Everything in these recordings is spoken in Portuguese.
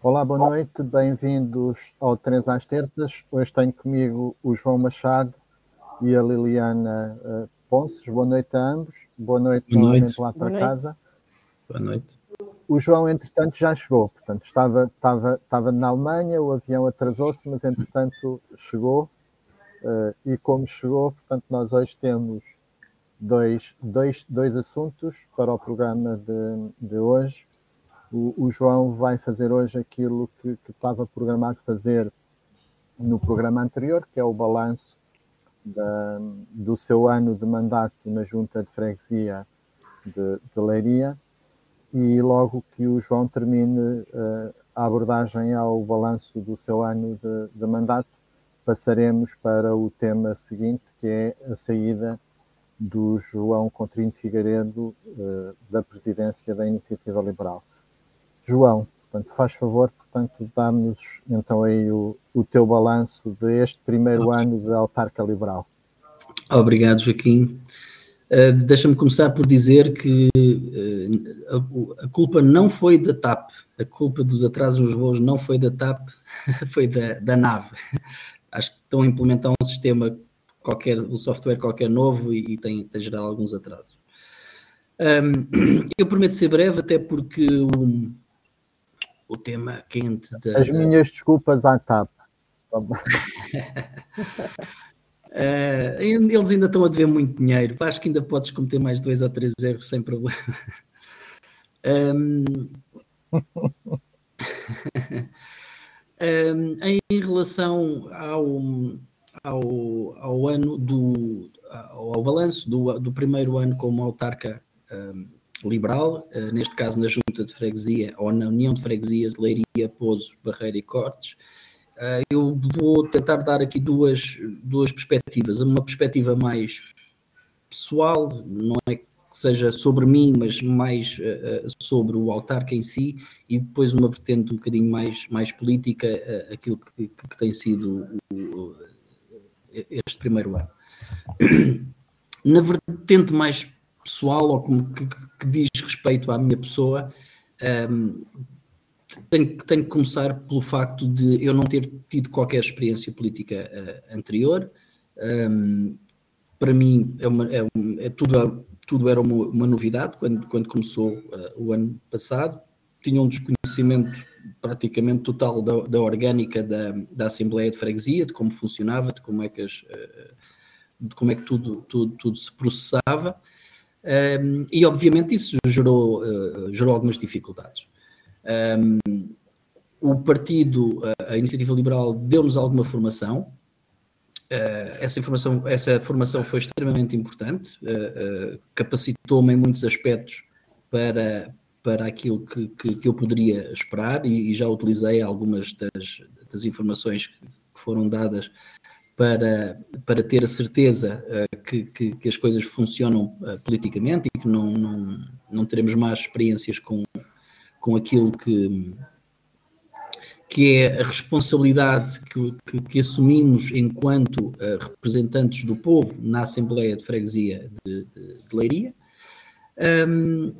Olá, boa noite, bem-vindos ao Três às Terças. Hoje tenho comigo o João Machado e a Liliana uh, Ponces. Boa noite a ambos. Boa noite, boa noite. lá para boa casa. Boa noite. O João, entretanto, já chegou, portanto, estava, estava, estava na Alemanha, o avião atrasou-se, mas entretanto chegou. Uh, e como chegou, portanto, nós hoje temos dois, dois, dois assuntos para o programa de, de hoje. O, o, João vai fazer hoje aquilo que, que, estava programado fazer no programa anterior, que é o balanço da, do seu ano de mandato na Junta de Freguesia de, de Leiria e logo que o João termine uh, a abordagem ao balanço do seu ano de, de, mandato, passaremos para o tema seguinte, que é a saída do João Contrinho Figueiredo uh, da presidência da Iniciativa Liberal. João, portanto, faz favor, portanto, dá-nos então aí o, o teu balanço deste primeiro okay. ano de autarca liberal. Obrigado, Joaquim. Uh, Deixa-me começar por dizer que uh, a, a, culpa não foi da TAP, a culpa dos atrasos nos voos não foi da TAP, foi da, da nave. Acho que estão a implementar um sistema qualquer, um software qualquer novo e, e tem, tem gerado alguns atrasos. Um, eu prometo ser breve, até porque o, o tema quente da. As minhas desculpas à TAP. Uh, eles ainda estão a dever muito dinheiro. Acho que ainda podes cometer mais dois ou três erros sem problema. Um, um, em relação ao, ao, ao ano do ao, ao balanço do, do primeiro ano como autarca um, liberal, uh, neste caso na Junta de Freguesia ou na União de Freguesias de Leiria, Pouso, Barreira e Cortes, Uh, eu vou tentar dar aqui duas, duas perspectivas. Uma perspectiva mais pessoal, não é que seja sobre mim, mas mais uh, sobre o autarca em si, e depois uma vertente um bocadinho mais, mais política, aquilo que, que, tem sido o, este primeiro ano. Na vertente mais pessoal, ou como que, que diz respeito à minha pessoa, um, tenho, tenho que começar pelo facto de eu não ter tido qualquer experiência política uh, anterior. Um, para mim, é uma, é, é tudo, tudo era uma, uma, novidade quando, quando começou uh, o ano passado. Tinha um desconhecimento praticamente total da, da orgânica da, da Assembleia de Freguesia, de como funcionava, de como é que, as, uh, de como é que tudo, tudo, tudo se processava. Um, e obviamente isso gerou, gerou algumas dificuldades. Um, o partido, a Iniciativa Liberal, deu-nos alguma formação. Uh, essa, informação, essa formação foi extremamente importante, uh, uh, capacitou-me em muitos aspectos para, para aquilo que, que, que eu poderia esperar e, e, já utilizei algumas das, das informações que, foram dadas para, para ter a certeza que, que, que, as coisas funcionam politicamente e que não, não, não teremos más experiências com, com aquilo que, que é a responsabilidade que, que, que assumimos enquanto uh, representantes do povo na Assembleia de Freguesia de, de, de Leiria. Um,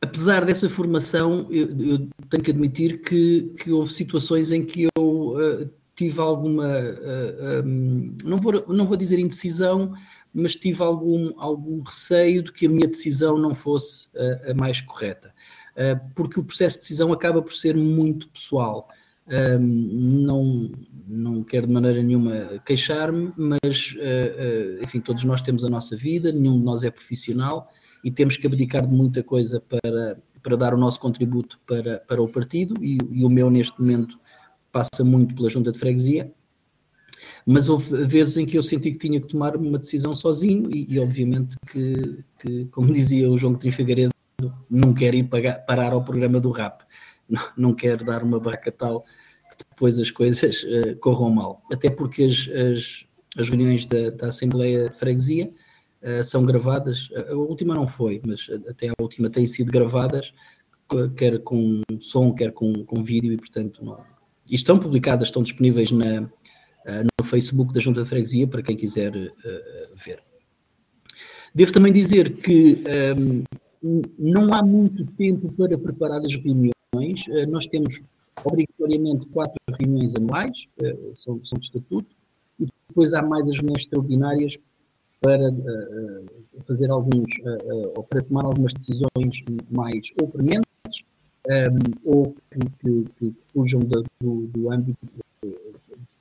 apesar dessa formação, eu, eu, tenho que admitir que, que houve situações em que eu uh, tive alguma, uh, um, não, vou, não vou dizer indecisão, mas tive algum, algum receio de que a minha decisão não fosse a, a mais correta, uh, porque o processo de decisão acaba por ser muito pessoal. Uh, não, não quero de maneira nenhuma queixar-me, mas uh, enfim, todos nós temos a nossa vida, nenhum de nós é profissional e temos que abdicar de muita coisa para, para dar o nosso contributo para, para o partido e, e o meu neste momento passa muito pela junta de freguesia mas houve vezes em que eu senti que tinha que tomar uma decisão sozinho e, e obviamente que, que, como dizia o João Coutinho Figueiredo, não quero ir pagar, parar ao programa do rap, não, não quero dar uma barca tal que depois as coisas uh, corram mal, até porque as, as, as reuniões da, da, Assembleia de Freguesia uh, são gravadas, a última não foi, mas até a última têm sido gravadas, quer com som, quer com, com vídeo, e portanto não, e estão publicadas, estão disponíveis na, eh, no Facebook da Junta de Freguesia para quem quiser uh, ver. Devo também dizer que um, ehm, não há muito tempo para preparar as reuniões, nós temos obrigatoriamente quatro reuniões anuais, são, são de estatuto, e depois há mais as reuniões extraordinárias para uh, fazer alguns, uh, ou para tomar algumas decisões mais ou prementes, um, ou que, que, que fujam do, do, do, âmbito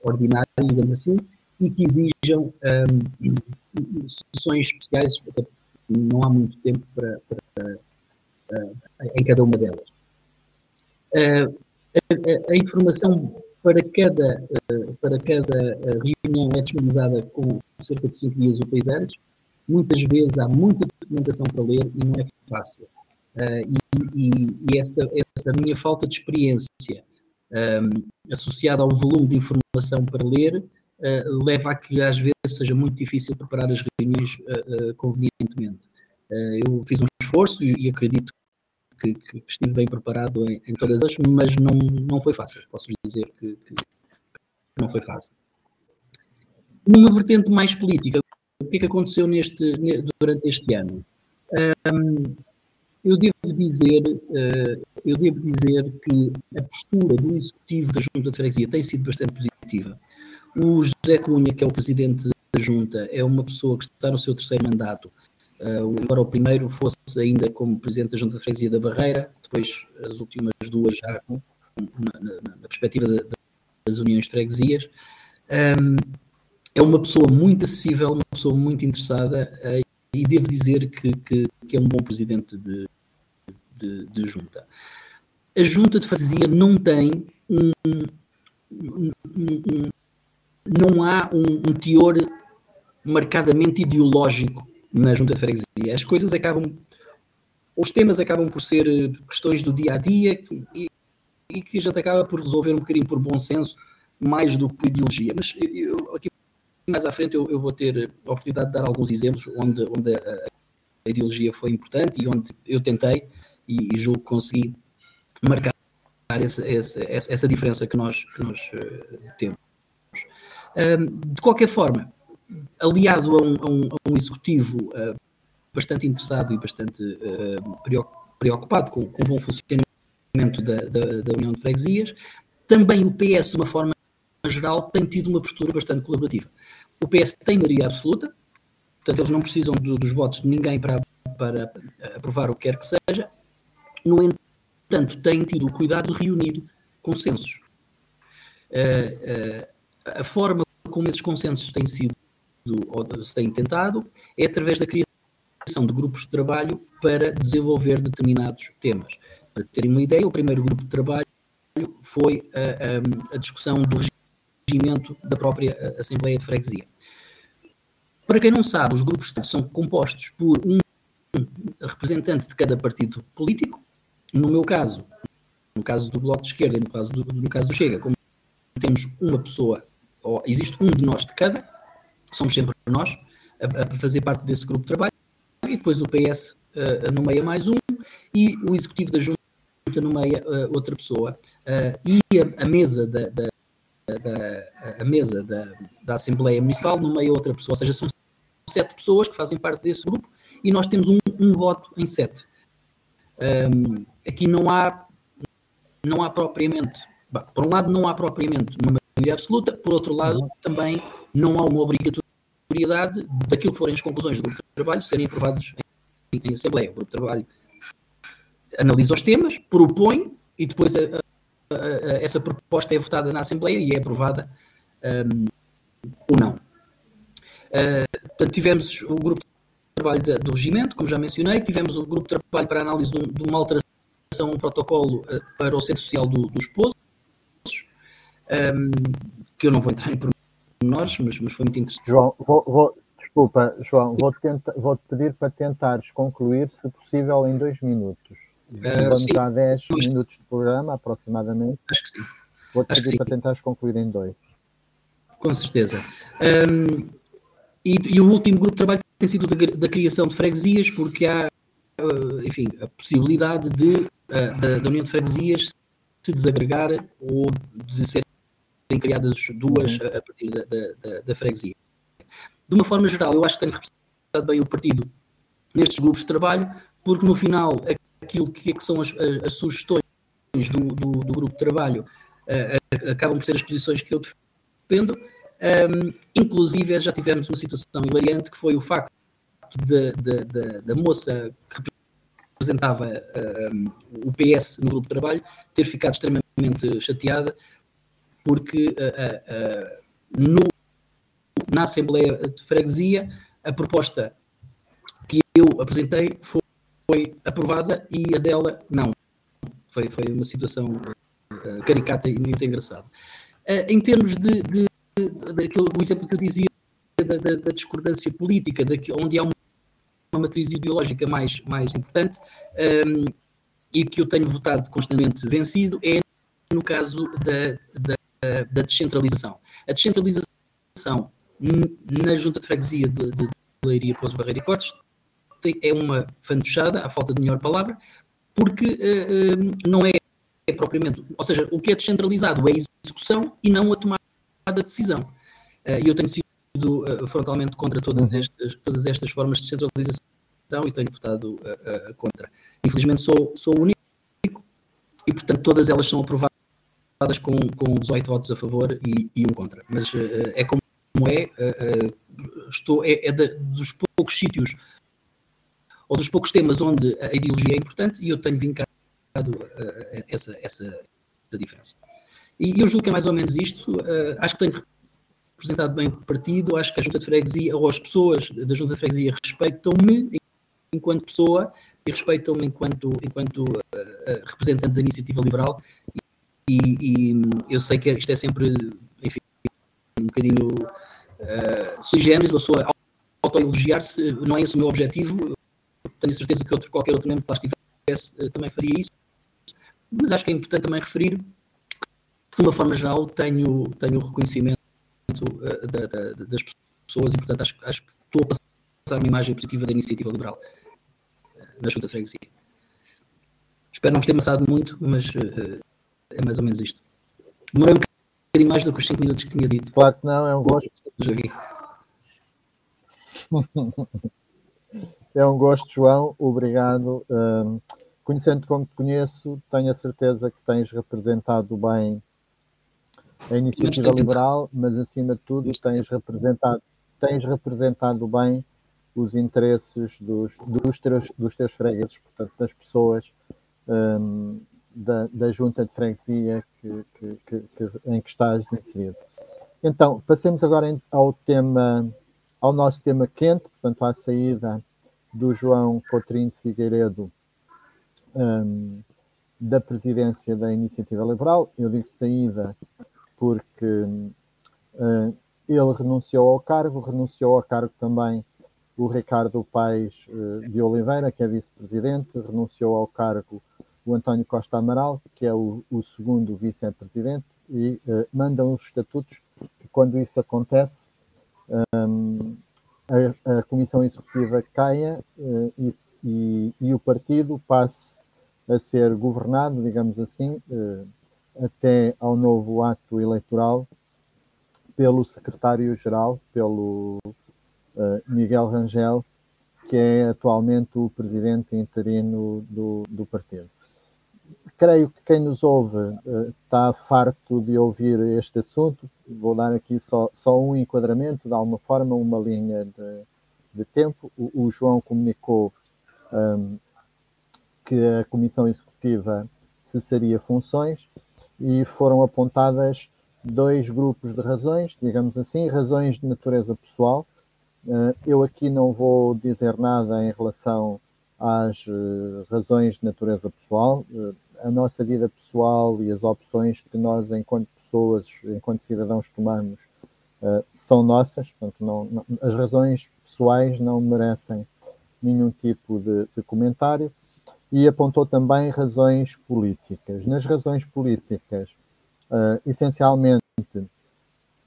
ordinário, digamos assim, e que exijam um, sessões especiais, não há muito tempo para, para uh, em cada uma delas. A, a, informação para cada, para cada reunião é disponibilizada com cerca de 5 dias úteis antes. Muitas vezes há muita documentação para ler e não é fácil. E, e, e essa, essa, minha falta de experiência um, associada ao volume de informação para ler uh, leva a que às vezes seja muito difícil preparar as reuniões uh, convenientemente. eu fiz um esforço e, e acredito que, que, estive bem preparado em, em, todas as, mas não, não foi fácil. Posso dizer que, que não foi fácil. Numa vertente mais política, o que é que aconteceu neste, durante este ano? Um, eu devo dizer, uh, eu devo dizer que a postura do executivo da Junta de Freguesia tem sido bastante positiva. O José Cunha, que é o presidente da Junta, é uma pessoa que está no seu terceiro mandato, uh, embora o primeiro fosse ainda como presidente da Junta de Freguesia da Barreira, depois as últimas duas já na, na, na perspectiva de, de, das uniões de freguesias. Um, é uma pessoa muito acessível, uma pessoa muito interessada uh, e devo dizer que, que, que, é um bom presidente de, de, de junta. A junta de freguesia não tem um, um, um não há um, teor marcadamente ideológico na junta de freguesia. As coisas acabam, os temas acabam por ser eh, questões do dia a dia e, e que a gente acaba por resolver um bocadinho por bom senso, mais do que por ideologia. Mas eu, aqui mais à frente eu, eu, vou ter a oportunidade de dar alguns exemplos onde, onde a, a ideologia foi importante e onde eu tentei e, e julgo que consegui marcar essa, essa, essa, diferença que nós, que nós uh, temos. De qualquer forma, aliado a um, a um, a um executivo uh, bastante interessado e bastante uh, preocupado com, com o bom funcionamento da, da, da União de Freguesias, também o PS, de uma forma geral, tem tido uma postura bastante colaborativa. O PS tem maioria absoluta, portanto, eles não precisam do, dos votos de ninguém para, para aprovar o que quer que seja. No entanto, têm tido o cuidado de reunir consensos. Uh, uh, a forma como esses consensos têm sido ou se têm tentado é através da criação de grupos de trabalho para desenvolver determinados temas. Para terem uma ideia, o primeiro grupo de trabalho foi a, a, a discussão do regimento da própria eh, Assembleia de Freguesia. Para quem não sabe, os grupos são compostos por um representante de cada partido político. No meu caso, no caso do Bloco de Esquerda e no caso do, no caso do Chega, como temos uma pessoa, ou existe um de nós de cada, somos sempre nós, a, a fazer parte desse grupo de trabalho, e depois o PS uh, eh, nomeia mais um, e o Executivo da Junta nomeia uh, outra pessoa, uh, e a, a mesa da, da da, a mesa da, da Assembleia Municipal nomeia outra pessoa, ou seja, são sete pessoas que fazem parte desse grupo e nós temos um, um voto em sete. Um, aqui não há, não há propriamente, por um lado, não há propriamente uma maioria absoluta, por outro lado, também não há uma obrigatoriedade daquilo que forem as conclusões do grupo de trabalho serem aprovadas em, em Assembleia. O grupo de trabalho analisa os temas, propõe e depois a, essa proposta é votada na Assembleia e é aprovada um, ou não. Uh, portanto, tivemos o grupo de trabalho de, do regimento, como já mencionei, tivemos o grupo de trabalho para análise de, um, de uma alteração, um protocolo uh, para o Centro Social do, dos Pozos, um, que eu não vou entrar em pormenores, mas, mas foi muito interessante. João, vou, vou, desculpa, João, vou-te vou pedir para tentares concluir, se possível, em dois minutos. Vamos uh, já 10 minutos de programa, aproximadamente. Acho que sim. Vou-te pedir para tentar concluir em dois. Com certeza. Um, e, e, o último grupo de trabalho tem sido da, da criação de freguesias, porque há, uh, enfim, a possibilidade de, da, da, União de Freguesias se desagregar ou de serem criadas duas uhum. a partir da, da, da, freguesia. De uma forma geral, eu acho que tenho representado bem o partido nestes grupos de trabalho, porque no final aquilo que, é que são as, as, sugestões do, do, do grupo de trabalho uh, acabam por ser as posições que eu defendo. Um, inclusive, já tivemos uma situação hilariante que foi o facto da moça que representava um, o PS no grupo de trabalho ter ficado extremamente chateada porque uh, uh, no, na Assembleia de Freguesia a proposta que eu apresentei foi, foi aprovada e a dela não. Foi, foi uma situação uh, caricata e muito engraçada. Uh, em termos de, de, de, daquele, o exemplo que eu dizia da, da, da discordância política, de, onde há uma, uma, matriz ideológica mais, mais importante um, e que eu tenho votado constantemente vencido, é no caso da, da, da descentralização. A descentralização na junta de freguesia de, de Leiria, Pouso Barreira e Cotes é uma fantochada, à falta de melhor palavra, porque uh, não é, é, propriamente, ou seja, o que é descentralizado é a execução e não a tomada de decisão. Uh, eu tenho sido frontalmente contra todas estas, todas estas formas de descentralização e tenho votado contra. Infelizmente sou, sou o único e, portanto, todas elas são aprovadas com, com 18 votos a favor e, e um contra. Mas é como é, estou, é, é dos poucos sítios ou dos poucos temas onde a ideologia é importante e eu tenho vincado essa, essa, essa, diferença. E eu julgo que é mais ou menos isto. Acho que tenho representado bem o partido, acho que a Junta de Freguesia ou as pessoas da Junta de Freguesia respeitam-me enquanto pessoa e respeitam-me enquanto, enquanto uh, representante da iniciativa liberal. E, e, eu sei que isto é sempre, enfim, um bocadinho uh, sui generis, a pessoa autoelogiar-se, não é esse o meu objetivo tenho certeza que outro, qualquer outro membro que lá estivesse uh, também faria isso. Mas acho que é importante também referir que, de uma forma geral, tenho, tenho reconhecimento uh, da, da, das pessoas e, portanto, acho, acho que estou a passar uma imagem positiva da iniciativa liberal uh, na Junta de Freguesia. Espero não vos ter amassado muito, mas é mais ou menos isto. Demorei um bocadinho mais do que os 5 minutos que tinha dito. Claro que não, é um gosto. É um gosto, João. Obrigado. Um, conhecendo como te conheço, tenho a certeza que tens representado bem a iniciativa liberal, mas acima de tudo tens representado, tens representado bem os interesses dos, dos, teus, dos teus fregueses, portanto, das pessoas um, da, da junta de freguesia que, que, que, em que estás inserido. Então, passemos agora ao tema, ao nosso tema quente, portanto, à saída do João Cotrim de Figueiredo um, da presidência da Iniciativa Liberal. Eu digo saída porque uh, ele renunciou ao cargo, renunciou ao cargo também o Ricardo Paes uh, de Oliveira, que é vice-presidente, renunciou ao cargo o António Costa Amaral, que é o, o segundo vice-presidente, e uh, mandam os estatutos que, quando isso acontece, um, a, a Comissão Executiva caia uh, e, e, e, o partido passe a ser governado, digamos assim, uh, até ao novo ato eleitoral pelo secretário-geral, pelo uh, Miguel Rangel, que é atualmente o presidente interino do, do partido creio que quem nos ouve uh, está farto de ouvir este assunto. Vou dar aqui só, só um enquadramento, de alguma forma, uma linha de, de tempo. O, o, João comunicou um, que a Comissão Executiva cessaria funções e foram apontadas dois grupos de razões, digamos assim, razões de natureza pessoal. Uh, eu aqui não vou dizer nada em relação às uh, razões de natureza pessoal. Uh, a nossa vida pessoal e as opções que nós, enquanto pessoas, enquanto cidadãos, tomamos são nossas. Portanto, não, não, as razões pessoais não merecem nenhum tipo de, de comentário. E apontou também razões políticas. Nas razões políticas, uh, essencialmente,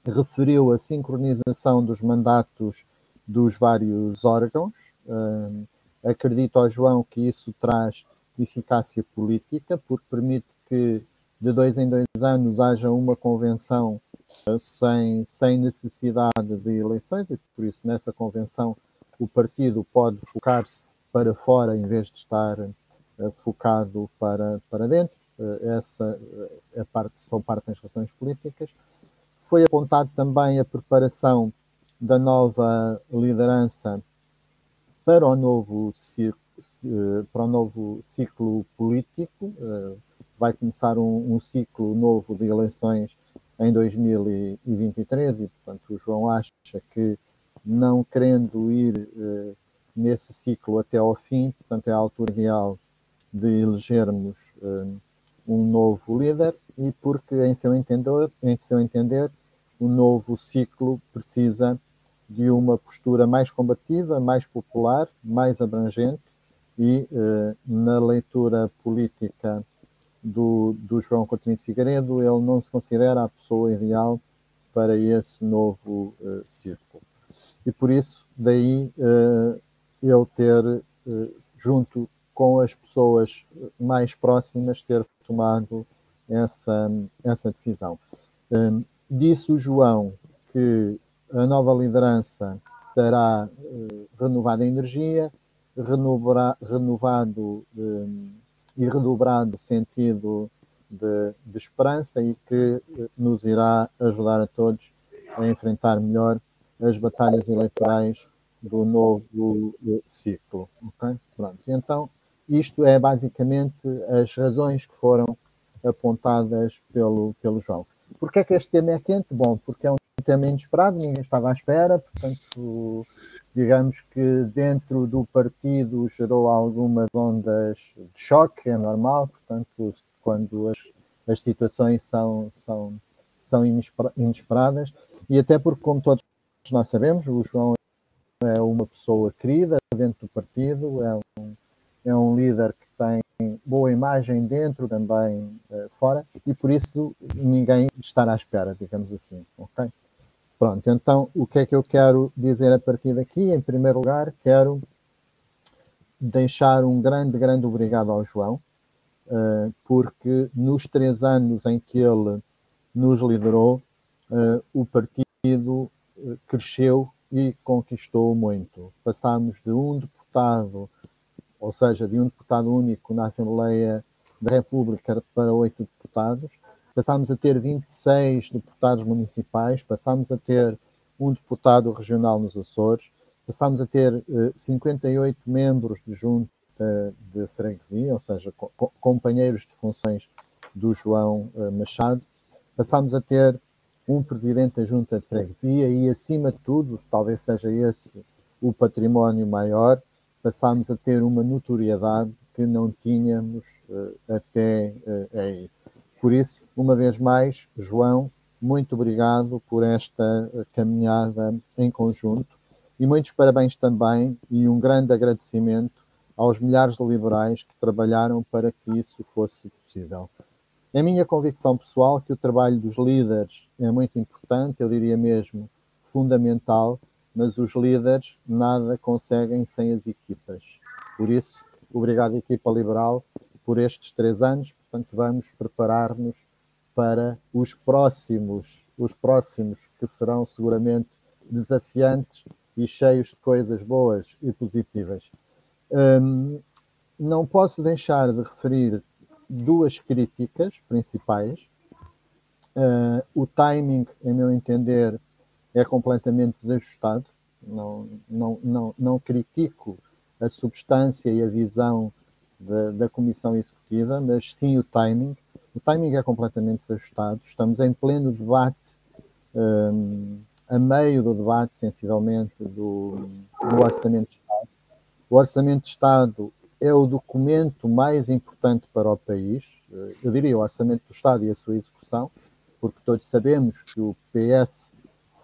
referiu a sincronização dos mandatos dos vários órgãos. Uh, acredito ao João que isso traz eficácia política, porque permite que de dois em dois anos haja uma convenção uh, sem, sem necessidade de eleições, e por isso nessa convenção o partido pode focar-se para fora em vez de estar focado para, para dentro. essa a parte, são parte das relações políticas. Foi apontado também a preparação da nova liderança para o novo ciclo, para o novo ciclo político. Vai começar um, um ciclo novo de eleições em 2023 e, portanto, o João acha que não querendo ir nesse ciclo até ao fim, portanto, é a altura ideal de elegermos uh, um novo líder e porque, em seu entender, em seu entender, o novo ciclo precisa de uma postura mais combativa, mais popular, mais abrangente e, uh, na leitura política do, do João Coutinho de Figueiredo, ele não se considera a pessoa ideal para esse novo uh, círculo. E por isso, daí ele ter, junto com as pessoas mais próximas, ter tomado essa, essa decisão. Um, disse o João que a nova liderança terá renovada energia, renovado um, e redobrado sentido de, de, esperança e que eh, nos irá ajudar a todos a enfrentar melhor as batalhas eleitorais do novo eh, ciclo. Okay? Pronto. Então, isto é basicamente as razões que foram apontadas pelo, pelo João. Porquê é que este tema é quente? Bom, porque é um tema inesperado, ninguém estava à espera, portanto, digamos que dentro do partido gerou algumas ondas de choque, é normal, portanto, quando as, as situações são, são, são inesperadas, e até porque, como todos nós sabemos, o João é uma pessoa querida dentro do partido, é um, é um líder que tem boa imagem dentro, também uh, fora, e por isso ninguém estará à espera, digamos assim, ok? Pronto, então o que é que eu quero dizer a partir daqui? Em primeiro lugar, quero deixar um grande, grande obrigado ao João, uh, porque nos três anos em que ele nos liderou, uh, o partido cresceu e conquistou muito. Passámos de um deputado, ou seja, de um deputado único na Assembleia da República para oito deputados, passámos a ter 26 deputados municipais, passámos a ter um deputado regional nos Açores, passámos a ter uh, eh, 58 membros de junta de freguesia, ou seja, co companheiros de funções do João uh, Machado, passámos a ter um presidente da junta de freguesia e, acima de tudo, talvez seja esse o património maior, passámos a ter uma notoriedade que não tínhamos uh, até aí. Por isso, uma vez mais, João, muito obrigado por esta caminhada em conjunto e muitos parabéns também e um grande agradecimento aos milhares de liberais que trabalharam para que isso fosse possível. É minha convicção pessoal que o trabalho dos líderes é muito importante, eu diria mesmo fundamental, mas os líderes nada conseguem sem as equipas. Por isso, obrigado, equipa liberal, por estes três anos. Portanto, vamos preparar-nos para os próximos, os próximos que serão seguramente desafiantes e cheios de coisas boas e positivas. Hum, não posso deixar de referir duas críticas principais. Uh, o timing, em meu entender, é completamente desajustado. Não, não, não, não critico a substância e a visão da, da Comissão Executiva, mas sim o timing. O timing é completamente desajustado. Estamos em pleno debate, um, a meio do debate, sensivelmente, do, do Orçamento de Estado. O Orçamento de Estado é o documento mais importante para o país, eh, eu diria o Orçamento do Estado e a sua execução, porque todos sabemos que o PS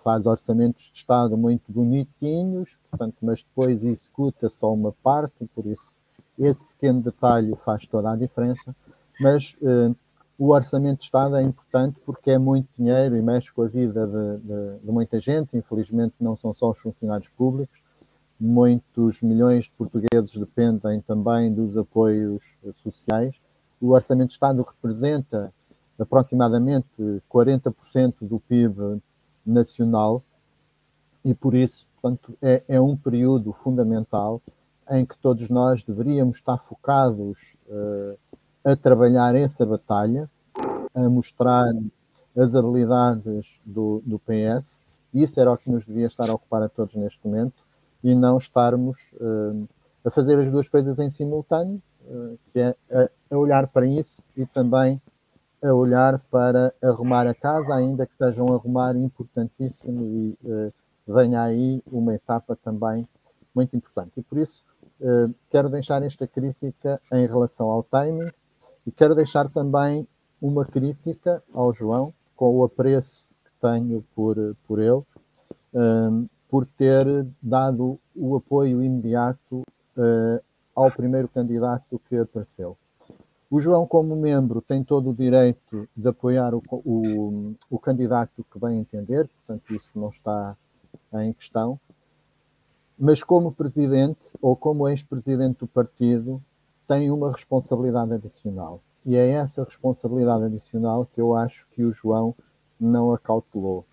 faz orçamentos de Estado muito bonitinhos, portanto, mas depois executa só uma parte, por isso esse pequeno detalhe faz toda a diferença, mas uh, o orçamento de Estado é importante porque é muito dinheiro e mexe com a vida de, de, de, muita gente. Infelizmente, não são só os funcionários públicos, muitos milhões de portugueses dependem também dos apoios sociais. O orçamento de Estado representa aproximadamente 40% do PIB nacional e, por isso, portanto, é, é um período fundamental em que todos nós deveríamos estar focados uh, a trabalhar essa batalha, a mostrar as habilidades do, do PS. Isso era o que nos devia estar a ocupar a todos neste momento e não estarmos uh, a fazer as duas coisas em simultâneo, uh, que é a, a, olhar para isso e também a olhar para arrumar a casa, ainda que seja um arrumar importantíssimo e uh, venha aí uma etapa também muito importante. E por isso quero deixar esta crítica em relação ao timing e quero deixar também uma crítica ao João, com o apreço que tenho por, por ele, um, por ter dado o apoio imediato uh, ao primeiro candidato que apareceu. O João, como membro, tem todo o direito de apoiar o, o, o candidato que bem entender, portanto, isso não está em questão. Mas, como presidente ou como ex-presidente do partido, tem uma responsabilidade adicional. E é essa responsabilidade adicional que eu acho que o João não acautelou.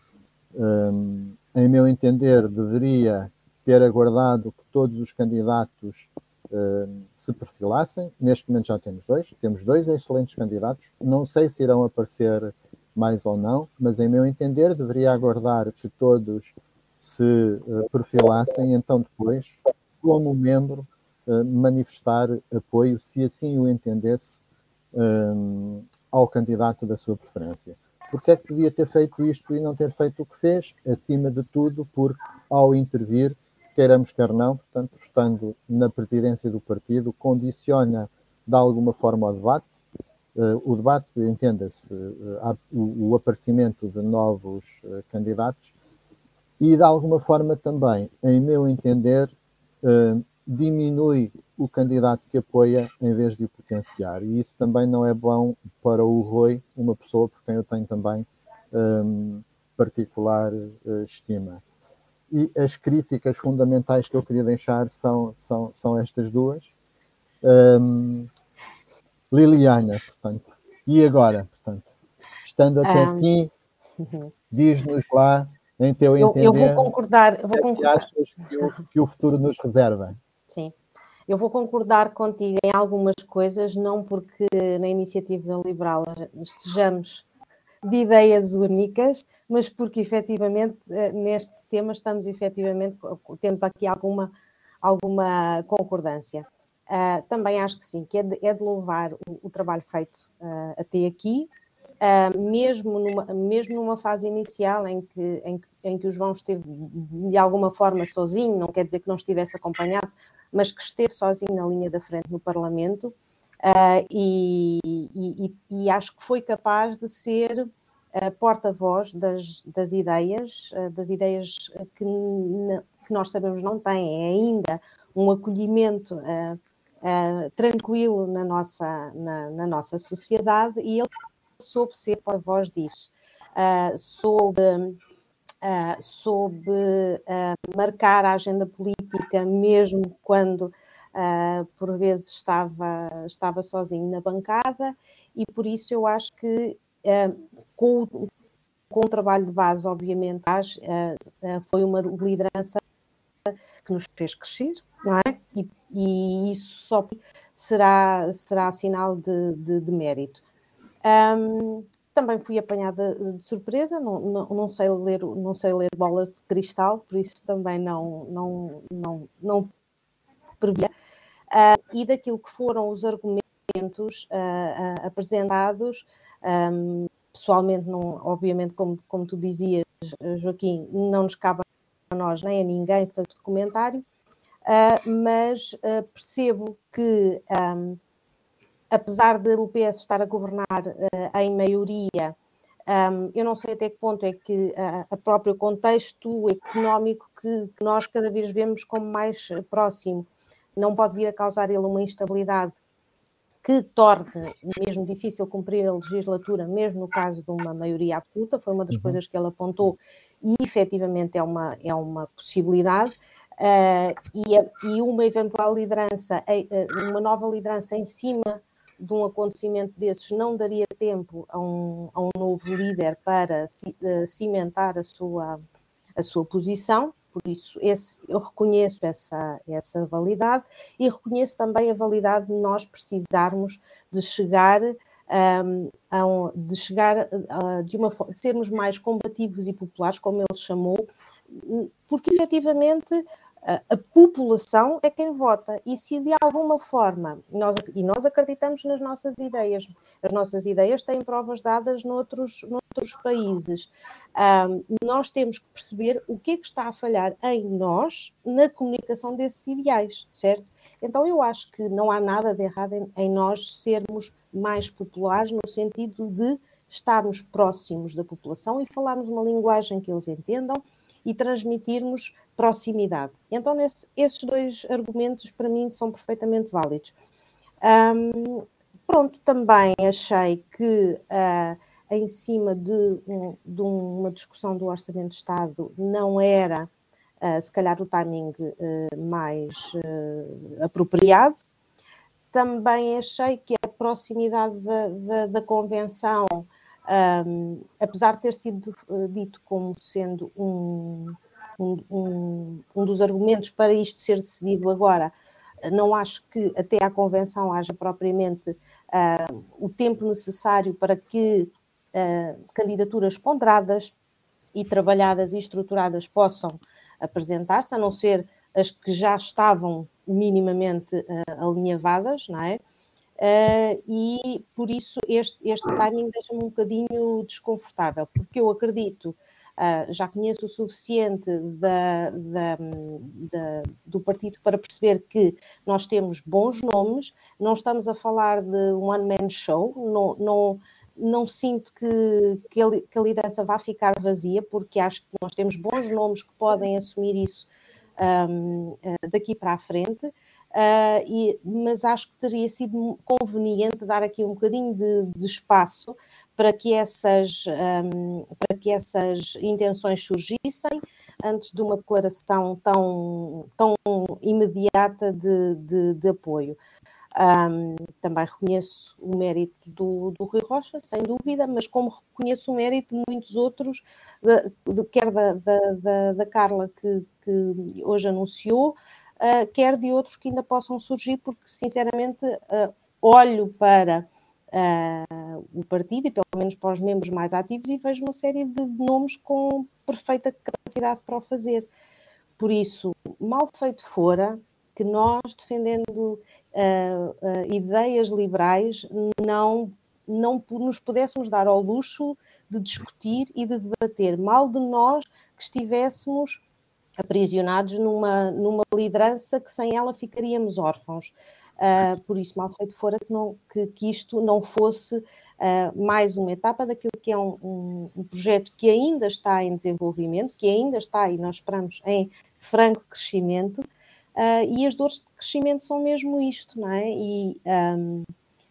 Um, em meu entender, deveria ter aguardado que todos os candidatos um, se perfilassem. Neste momento já temos dois, temos dois excelentes candidatos. Não sei se irão aparecer mais ou não, mas em meu entender, deveria aguardar que todos se uh, perfilassem, então depois, como membro, uh, manifestar apoio, se assim o entendesse, ao candidato da sua preferência. Porque é que devia ter feito isto e não ter feito o que fez? Acima de tudo, porque ao intervir, queiramos quer não, portanto, estando na presidência do partido, condiciona de alguma forma o debate. Uh, o debate, entenda-se, uh, o, aparecimento de novos uh, candidatos e, de alguma forma, também, em meu entender, diminui o candidato que apoia em vez de o potenciar. E isso também não é bom para o Rui, uma pessoa por quem eu tenho também particular estima. E as críticas fundamentais que eu queria deixar são, são, são estas duas. Um, Liliana, portanto, e agora, portanto, estando até um... aqui, diz-nos lá, em teu eu, entender, eu vou concordar, eu vou é concordar. que achas que o, que o futuro nos reserva? Sim. Eu vou concordar contigo em algumas coisas, não porque na iniciativa liberal sejamos de ideias únicas, mas porque efetivamente eh, neste tema estamos efetivamente, temos aqui alguma, alguma concordância. Uh, também acho que sim, que é de, é de louvar o, o, trabalho feito uh, até aqui, uh, mesmo, numa, mesmo numa fase inicial em que, em, em que o João esteve de alguma forma sozinho, não quer dizer que não estivesse acompanhado, mas que esteve sozinho na linha da frente no Parlamento uh, e, e, e, acho que foi capaz de ser porta-voz das, das, ideias, uh, das ideias que, que, nós sabemos não têm, é ainda um acolhimento tranquilo na nossa, na, na, nossa sociedade e ele soube ser porta-voz disso. soube soube marcar a agenda política, mesmo quando uh, por vezes estava, estava sozinho na bancada, e por isso eu acho que com, o, com o trabalho de base, obviamente, foi uma liderança que nos fez crescer, não é? E, e isso só será, será sinal de, de, de mérito. Um, também fui apanhada de surpresa, não, não, não, sei ler, não sei ler bolas de cristal, por isso também não, não, não, não previa. Uh, e daquilo que foram os argumentos uh, apresentados, um, pessoalmente, não, obviamente, como, como tu dizias, Joaquim, não nos cabe a nós nem a ninguém fazer comentário, mas percebo que. Um, apesar de o PS estar a governar em maioria, um, eu não sei até que ponto é que uh, a próprio contexto económico que, que, nós cada vez vemos como mais próximo não pode vir a causar ele uma instabilidade que torne mesmo difícil cumprir a legislatura, mesmo no caso de uma maioria absoluta, foi uma das uhum. coisas que ele apontou e efetivamente é uma, é uma possibilidade. Uh, e, e, uma eventual liderança, uma nova liderança em cima de um acontecimento desses não daria tempo a um, a um novo líder para cimentar a sua, a sua posição. Por isso esse, eu reconheço essa, essa validade e reconheço também a validade de nós precisarmos de chegar um, um, de chegar uh, de uma de sermos mais combativos e populares, como ele chamou, porque efetivamente a população é quem vota e se de alguma forma nós, e nós acreditamos nas nossas ideias, as nossas ideias têm provas dadas noutros, noutros países. Um, nós temos que perceber o que é que está a falhar em nós na comunicação desses ideais, certo? Então eu acho que não há nada de errado em, em nós sermos mais populares no sentido de estarmos próximos da população e falarmos uma linguagem que eles entendam e transmitirmos proximidade. Então, nesse, esses dois argumentos, para mim, são perfeitamente válidos. Um, pronto, também achei que uh, em cima de, de, uma discussão do Orçamento de Estado não era, uh, se calhar, o timing uh, mais apropriado. Também achei que a proximidade da, da, da convenção um, apesar de ter sido eh, dito como sendo um, um, um, dos argumentos para isto ser decidido agora, não acho que até à convenção haja propriamente uh, o tempo necessário para que uh, candidaturas ponderadas e trabalhadas e estruturadas possam apresentar-se, a não ser as que já estavam minimamente uh, alinhavadas, não é? Uh, e por isso este, este timing deixa-me um bocadinho desconfortável, porque eu acredito, uh, já conheço o suficiente da, da, da, do partido para perceber que nós temos bons nomes, não estamos a falar de one-man show, não, não, não sinto que, que a, liderança vá ficar vazia, porque acho que nós temos bons nomes que podem assumir isso um, ah, daqui para a frente. Uh, e, mas acho que teria sido conveniente dar aqui um bocadinho de, de espaço para que, essas, um, para que essas intenções surgissem antes de uma declaração tão, tão imediata de, de, de apoio. Um, também reconheço o mérito do, do Rui Rocha, sem dúvida, mas como reconheço o mérito de muitos outros, de, de, quer da, da, da Carla, que, que hoje anunciou, uh, quer de outros que ainda possam surgir, porque sinceramente uh, olho para uh, o partido e pelo menos para os membros mais ativos e vejo uma série de nomes com perfeita capacidade para o fazer. Por isso, mal feito fora que nós, defendendo ideias liberais, não, não nos pudéssemos dar ao luxo de discutir e de debater. Mal de nós que estivéssemos aprisionados numa, numa liderança que sem ela ficaríamos órfãos. Uh, por isso, mal feito fora que, não, que, que isto não fosse uh, mais uma etapa daquilo que é um, um, um, projeto que ainda está em desenvolvimento, que ainda está, e nós esperamos, em franco crescimento, uh, e as dores de crescimento são mesmo isto, não é? E, um,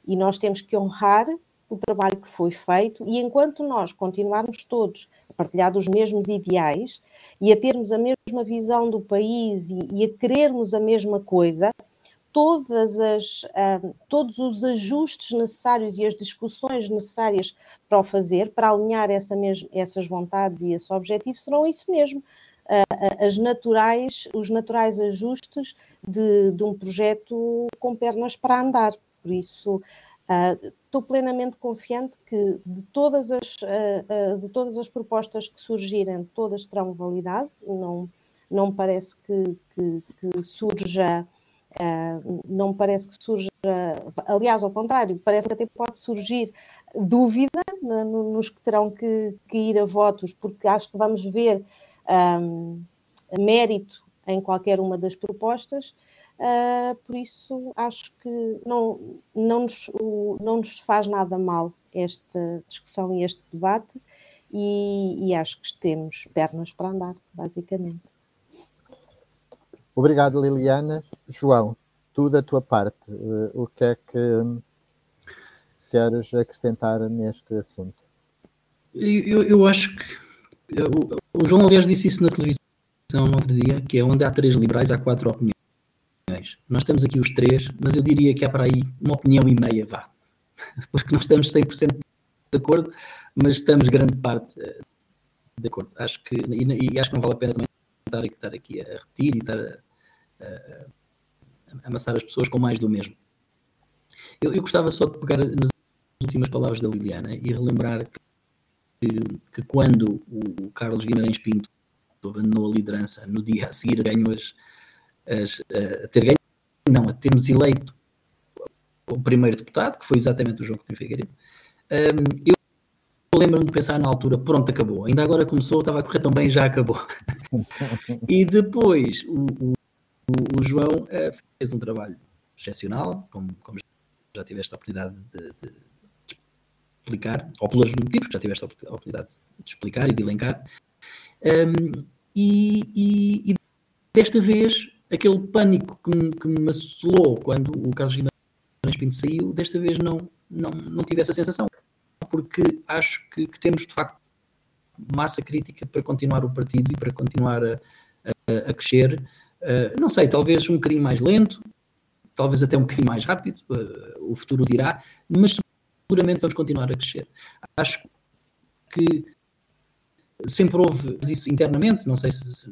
e nós temos que honrar o trabalho que foi feito, e enquanto nós continuarmos todos partilhar dos mesmos ideais e a termos a mesma visão do país e, e a querermos a mesma coisa, todas as, um, todos os ajustes necessários e as discussões necessárias para o fazer, para alinhar essa essas vontades e esse objetivo, serão isso mesmo. Uh, as naturais, os naturais ajustes de, de um projeto com pernas para andar. Por isso, Estou plenamente confiante que de todas, as, uh, uh, de todas as propostas que surgirem, todas terão validade. Não, não parece que, que, que surja, não parece que surja, aliás, ao contrário, parece que até pode surgir dúvida né, nos que terão que, que, ir a votos, porque acho que vamos ver um, mérito em qualquer uma das propostas Uh, por isso, acho que não, não, nos, o, não nos faz nada mal esta discussão e este debate, e, e acho que temos pernas para andar, basicamente. Obrigado, Liliana. João, tu da tua parte, uh, o que é que queres acrescentar neste assunto? Eu, eu acho que o, o João, aliás, disse isso na televisão no outro dia, que é onde há três liberais, há quatro opiniões. Nós estamos aqui os três, mas eu diria que há para aí uma opinião e meia, vá. Porque não estamos 100% de acordo, mas estamos grande parte eh, de acordo. Acho que, e, e, acho que não vale a pena também estar, estar aqui a repetir e estar a, a, a, amassar as pessoas com mais do mesmo. Eu, eu gostava só de pegar nas últimas palavras da Liliana e relembrar que, que quando o, Carlos Guimarães Pinto abandonou a liderança no dia a seguir ganho as, as, a ter ganho, não, a termos eleito o primeiro deputado, que foi exatamente o João Coutinho Figueiredo, um, eu lembro-me de pensar na altura, pronto, acabou. Ainda agora começou, estava a correr tão bem, já acabou. e depois o, o, o João uh, fez um trabalho excepcional, como, como já tiveste a oportunidade de, de, de, explicar, ou pelos motivos que já tiveste a oportunidade de explicar e de elencar. Um, e, e, e, desta vez, aquele pânico que me, que me assolou quando o Carlos Guimarães Pinto saiu, desta vez não, não, não tive essa sensação porque acho que, que, temos de facto massa crítica para continuar o partido e para continuar a, a, a crescer. Uh, não sei, talvez um bocadinho mais lento, talvez até um bocadinho mais rápido, uh, o futuro dirá, mas seguramente vamos continuar a crescer. Acho que sempre houve isso internamente, não sei se, se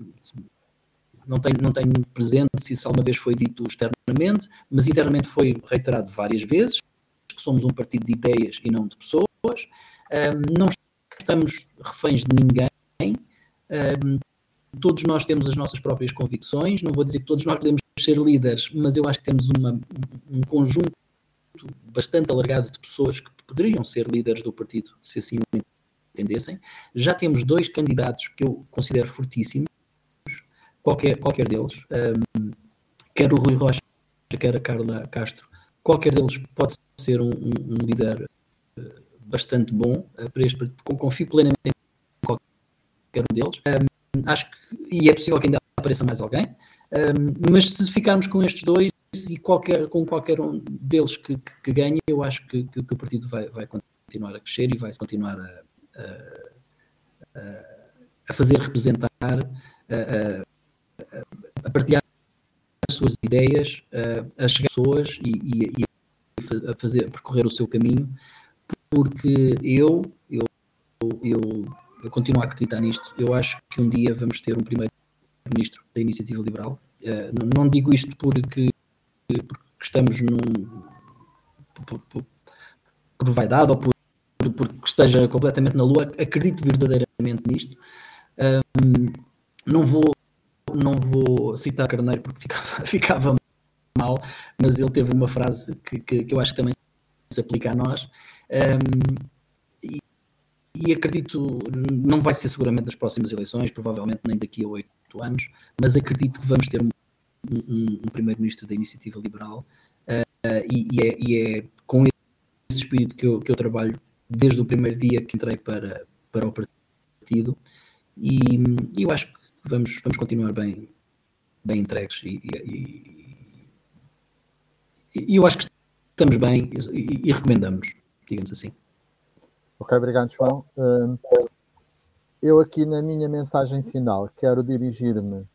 não tenho, não tenho presente se isso alguma vez foi dito externamente, mas internamente foi reiterado várias vezes, que somos um partido de ideias e não de pessoas, um, não estamos reféns de ninguém, um, todos nós temos as nossas próprias convicções, não vou dizer que todos nós podemos ser líderes, mas eu acho que temos uma, um conjunto bastante alargado de pessoas que poderiam ser líderes do partido, se assim entendessem. Já temos dois candidatos que eu considero fortíssimos, qualquer, qualquer deles, um, quer o Rui Rocha, quer a Carla Castro, qualquer deles pode ser um, um líder uh, bastante bom uh, para este confio plenamente em qualquer um deles. Um, acho que, e é possível que ainda apareça mais alguém, mas se ficarmos com estes dois e qualquer, com qualquer um deles que, que, que ganhe, eu acho que, que, o partido vai, vai continuar a crescer e vai continuar a, a, a fazer representar, a, partilhar as suas ideias, a, chegar a pessoas e, e, e a fazer percorrer o seu caminho porque eu, eu, eu, eu continuo a acreditar nisto. Eu acho que um dia vamos ter um primeiro-ministro da Iniciativa Liberal. Uh, não, não, digo isto porque, porque estamos num. Por, por, por vaidade ou por, porque esteja completamente na lua, acredito verdadeiramente nisto. Um, não vou não vou citar Carneiro porque ficava, ficava mal, mas ele teve uma frase que, que, que eu acho que também se aplica a nós, um, e, acredito, não vai ser seguramente nas próximas eleições, provavelmente nem daqui a oito anos, mas acredito que vamos ter um, um, um primeiro-ministro da Iniciativa Liberal. Uh, e, e, é, e, é, com esse espírito que eu, que eu trabalho desde o primeiro dia que entrei para, para o partido. E, eu acho vamos, vamos continuar bem, bem entregues e, e, e, eu acho que estamos bem e, e recomendamos digamos assim. Ok, obrigado, João. Hum, eu aqui na minha mensagem final quero dirigir-me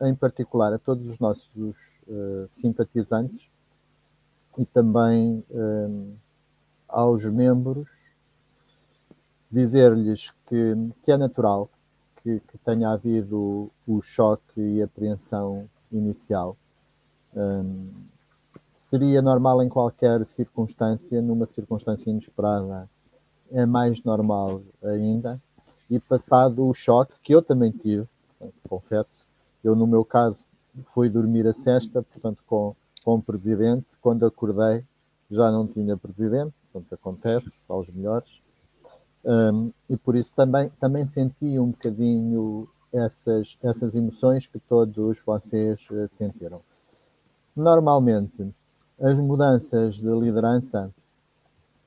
em particular a todos os nossos uh, simpatizantes e também um, aos membros, dizer-lhes que, que, é natural que, que, tenha havido o choque e apreensão inicial. Um, seria normal em qualquer circunstância, numa circunstância inesperada é mais normal ainda. E passado o choque, que eu também tive, confesso, eu no meu caso fui dormir a sexta, portanto, com, com o presidente, quando acordei já não tinha presidente, portanto, acontece aos melhores. Um, e por isso também, também senti um bocadinho essas, essas emoções que todos vocês uh, sentiram. Normalmente, as mudanças de liderança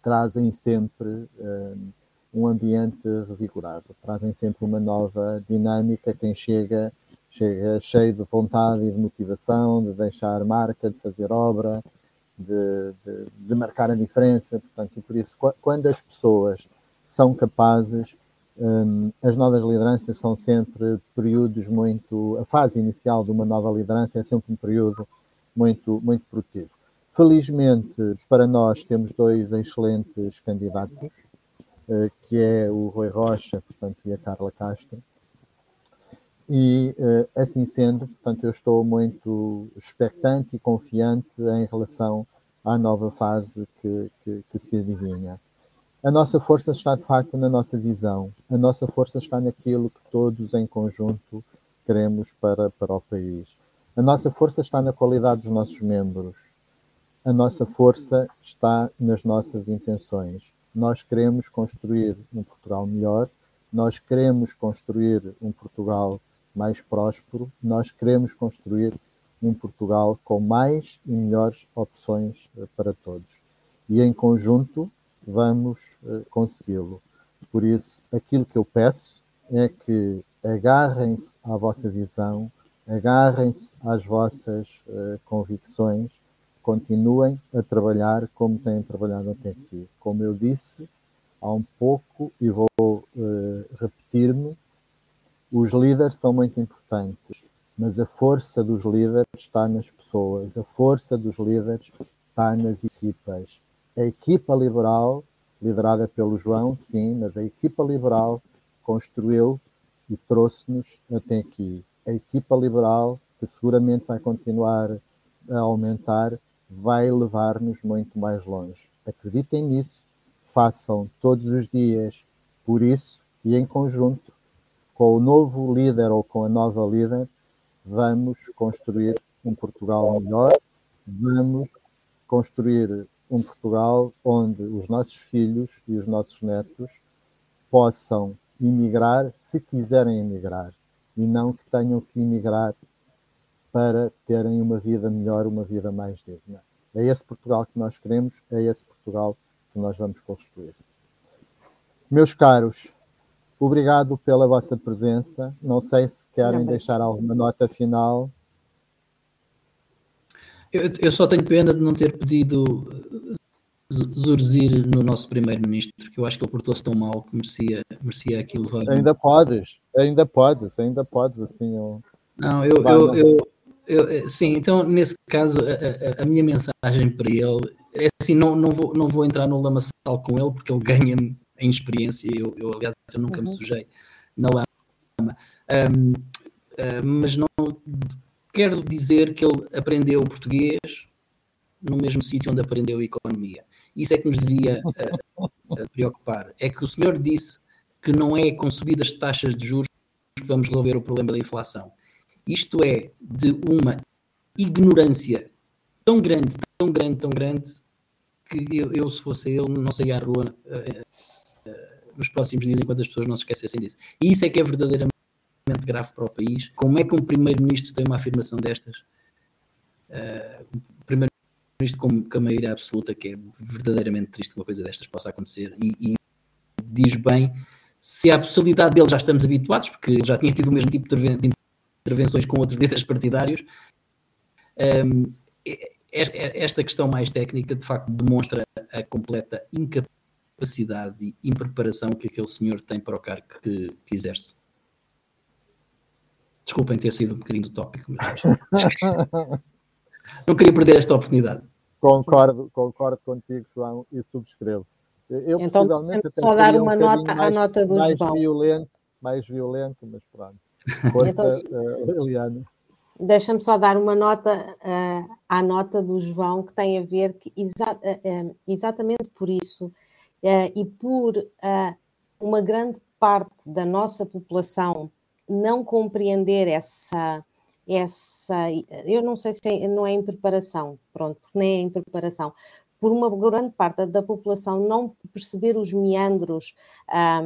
trazem sempre um, um ambiente revigorado, trazem sempre uma nova dinâmica. Quem chega, chega cheio de vontade e de motivação, de deixar marca, de fazer obra, de, de, de marcar a diferença. Portanto, e por isso, quando as pessoas são capazes, um, as novas lideranças são sempre períodos muito. A fase inicial de uma nova liderança é sempre um período muito, muito produtivo. Felizmente, para nós, temos dois excelentes candidatos, eh, que é o Rui Rocha, portanto, e a Carla Castro, e assim sendo, portanto, eu estou muito expectante e confiante em relação à nova fase que, que, que se adivinha. A nossa força está de facto na nossa visão, a nossa força está naquilo que todos em conjunto queremos para, para o país. A nossa força está na qualidade dos nossos membros, a nossa força está nas nossas intenções. Nós queremos construir um Portugal melhor, nós queremos construir um Portugal mais próspero, nós queremos construir um Portugal com mais e melhores opções eh, para todos. E em conjunto vamos uh, consegui-lo. Por isso, aquilo que eu peço é que agarrem-se à vossa visão, agarrem-se às vossas uh, convicções, continuem a trabalhar como têm trabalhado até aqui. Como eu disse há um pouco e vou uh, repetir-me, os líderes são muito importantes, mas a força dos líderes está nas pessoas, a força dos líderes está nas equipas a equipa liberal, liderada pelo João, sim, mas a equipa liberal construiu e trouxe-nos até aqui. A equipa liberal, que seguramente vai continuar a aumentar, vai levar-nos muito mais longe. Acreditem nisso, façam todos os dias por isso e em conjunto com o novo líder ou com a nova líder, vamos construir um Portugal melhor, vamos construir um Portugal onde os nossos filhos e os nossos netos possam emigrar se quiserem emigrar e não que tenham que emigrar para terem uma vida melhor, uma vida mais digna. É esse Portugal que nós queremos, é esse Portugal que nós vamos construir. Meus caros, obrigado pela vossa presença. Não sei se querem deixar alguma nota final eu, eu, só tenho pena de não ter pedido eh, Zurzir no nosso primeiro-ministro, que eu acho que ele portou-se tão mal que merecia, merecia aquilo. Ainda podes, ainda podes, ainda podes, assim. Eu... Não, eu, eu, eu, eu, eh, sim, então nesse caso a, a, a, minha mensagem para ele é assim, não, não, vou, não vou entrar no lamaçal com ele porque ele ganha-me em experiência, eu, eu aliás eu nunca uhum. me sujei na lama, um, uh, eh, mas não quero dizer que ele aprendeu português no mesmo sítio onde aprendeu economia. Isso é que nos devia uh, uh, preocupar. É que o senhor disse que não é com subidas de taxas de juros que vamos resolver o problema da inflação. Isto é de uma ignorância tão grande, tão grande, tão grande, que eu, eu se fosse ele, não saía à rua uh, nos próximos dias enquanto as pessoas não se esquecessem disso. E isso é que é verdadeiramente grave para o país. Como é que um primeiro-ministro tem uma afirmação destas? Uh, um primeiro-ministro com, com a maioria absoluta, que é verdadeiramente triste que uma coisa destas possa acontecer, e, e diz bem se a possibilidade dele já estamos habituados, porque já tinha tido o mesmo tipo de intervenções com outros líderes partidários. Um, esta questão mais técnica, de facto, demonstra a completa incapacidade e impreparação que aquele senhor tem para o cargo que, que exerce. Desculpem ter sido um bocadinho do tópico, mas não queria perder esta oportunidade. Concordo, concordo contigo, João, e subscrevo. Eu, então, só dar uma um nota à nota do mais João. Violento, mais violento, mas pronto. Força, então, uh, Liliana. Deixa-me só dar uma nota uh, à nota do João, que tem a ver que exa uh, exatamente por isso e por uma grande parte da nossa população não compreender essa, essa, eu não sei se é, não é em preparação, pronto, nem é em preparação, por uma grande parte da população não perceber os meandros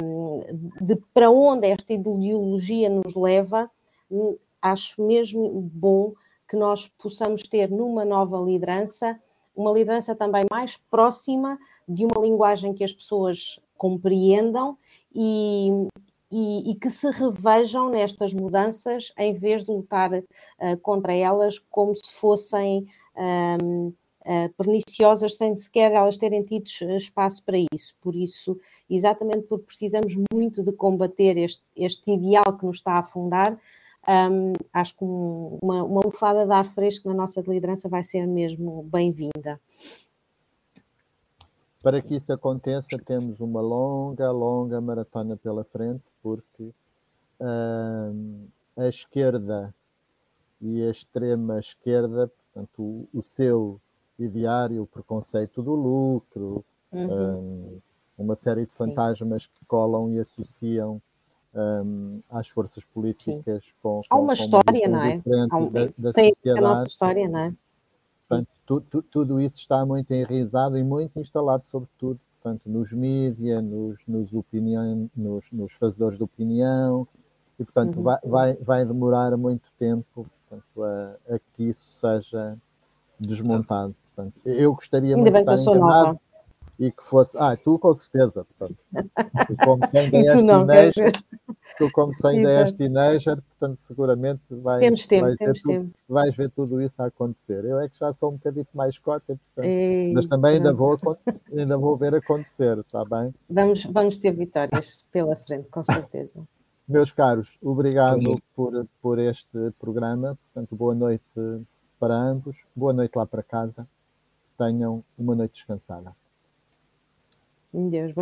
um, de para onde esta ideologia nos leva, hum, acho mesmo bom que nós possamos ter numa nova liderança, uma liderança também mais próxima de uma linguagem que as pessoas compreendam e, e, e, que se revejam nestas mudanças em vez de lutar uh, contra elas como se fossem um, uh, eh, perniciosas sem sequer elas terem tido espaço para isso. Por isso, exatamente porque precisamos muito de combater este, este ideal que nos está a afundar, um, acho que um, uma, uma lufada de ar fresco na nossa liderança vai ser mesmo bem-vinda. Para que isso aconteça, temos uma longa, longa maratona pela frente, porque a esquerda e a extrema esquerda, portanto, o, o seu ideário, o preconceito do lucro, uhum. um, uma série de fantasmas Sim. que colam e associam um, às forças políticas com, com, Há uma história, não é? Há da, da tem sociedade. a nossa história, não é? Portanto, tu, tu, tudo isso está muito enraizado e muito instalado, sobretudo, portanto, nos mídias, nos, nos, opinião, nos, nos fazedores de opinião, e, portanto, uhum. vai, vai, vai demorar muito tempo portanto, a, a que isso seja desmontado. Portanto, eu gostaria Ainda muito bem que eu sou nova. E que fosse. Ah, tu com certeza. Portanto, tu como sendo e tu não, teenager, tu como sendo és teenager, portanto, seguramente vais, temos tempo, vais, temos ver tempo. Tudo, vais ver tudo isso a acontecer. Eu é que já sou um bocadinho mais cota, portanto, Ei, mas também ainda vou, ainda vou ver acontecer, está bem? Vamos, vamos ter vitórias pela frente, com certeza. Meus caros, obrigado por, por este programa. Portanto, boa noite para ambos. Boa noite lá para casa. Tenham uma noite descansada. Deus,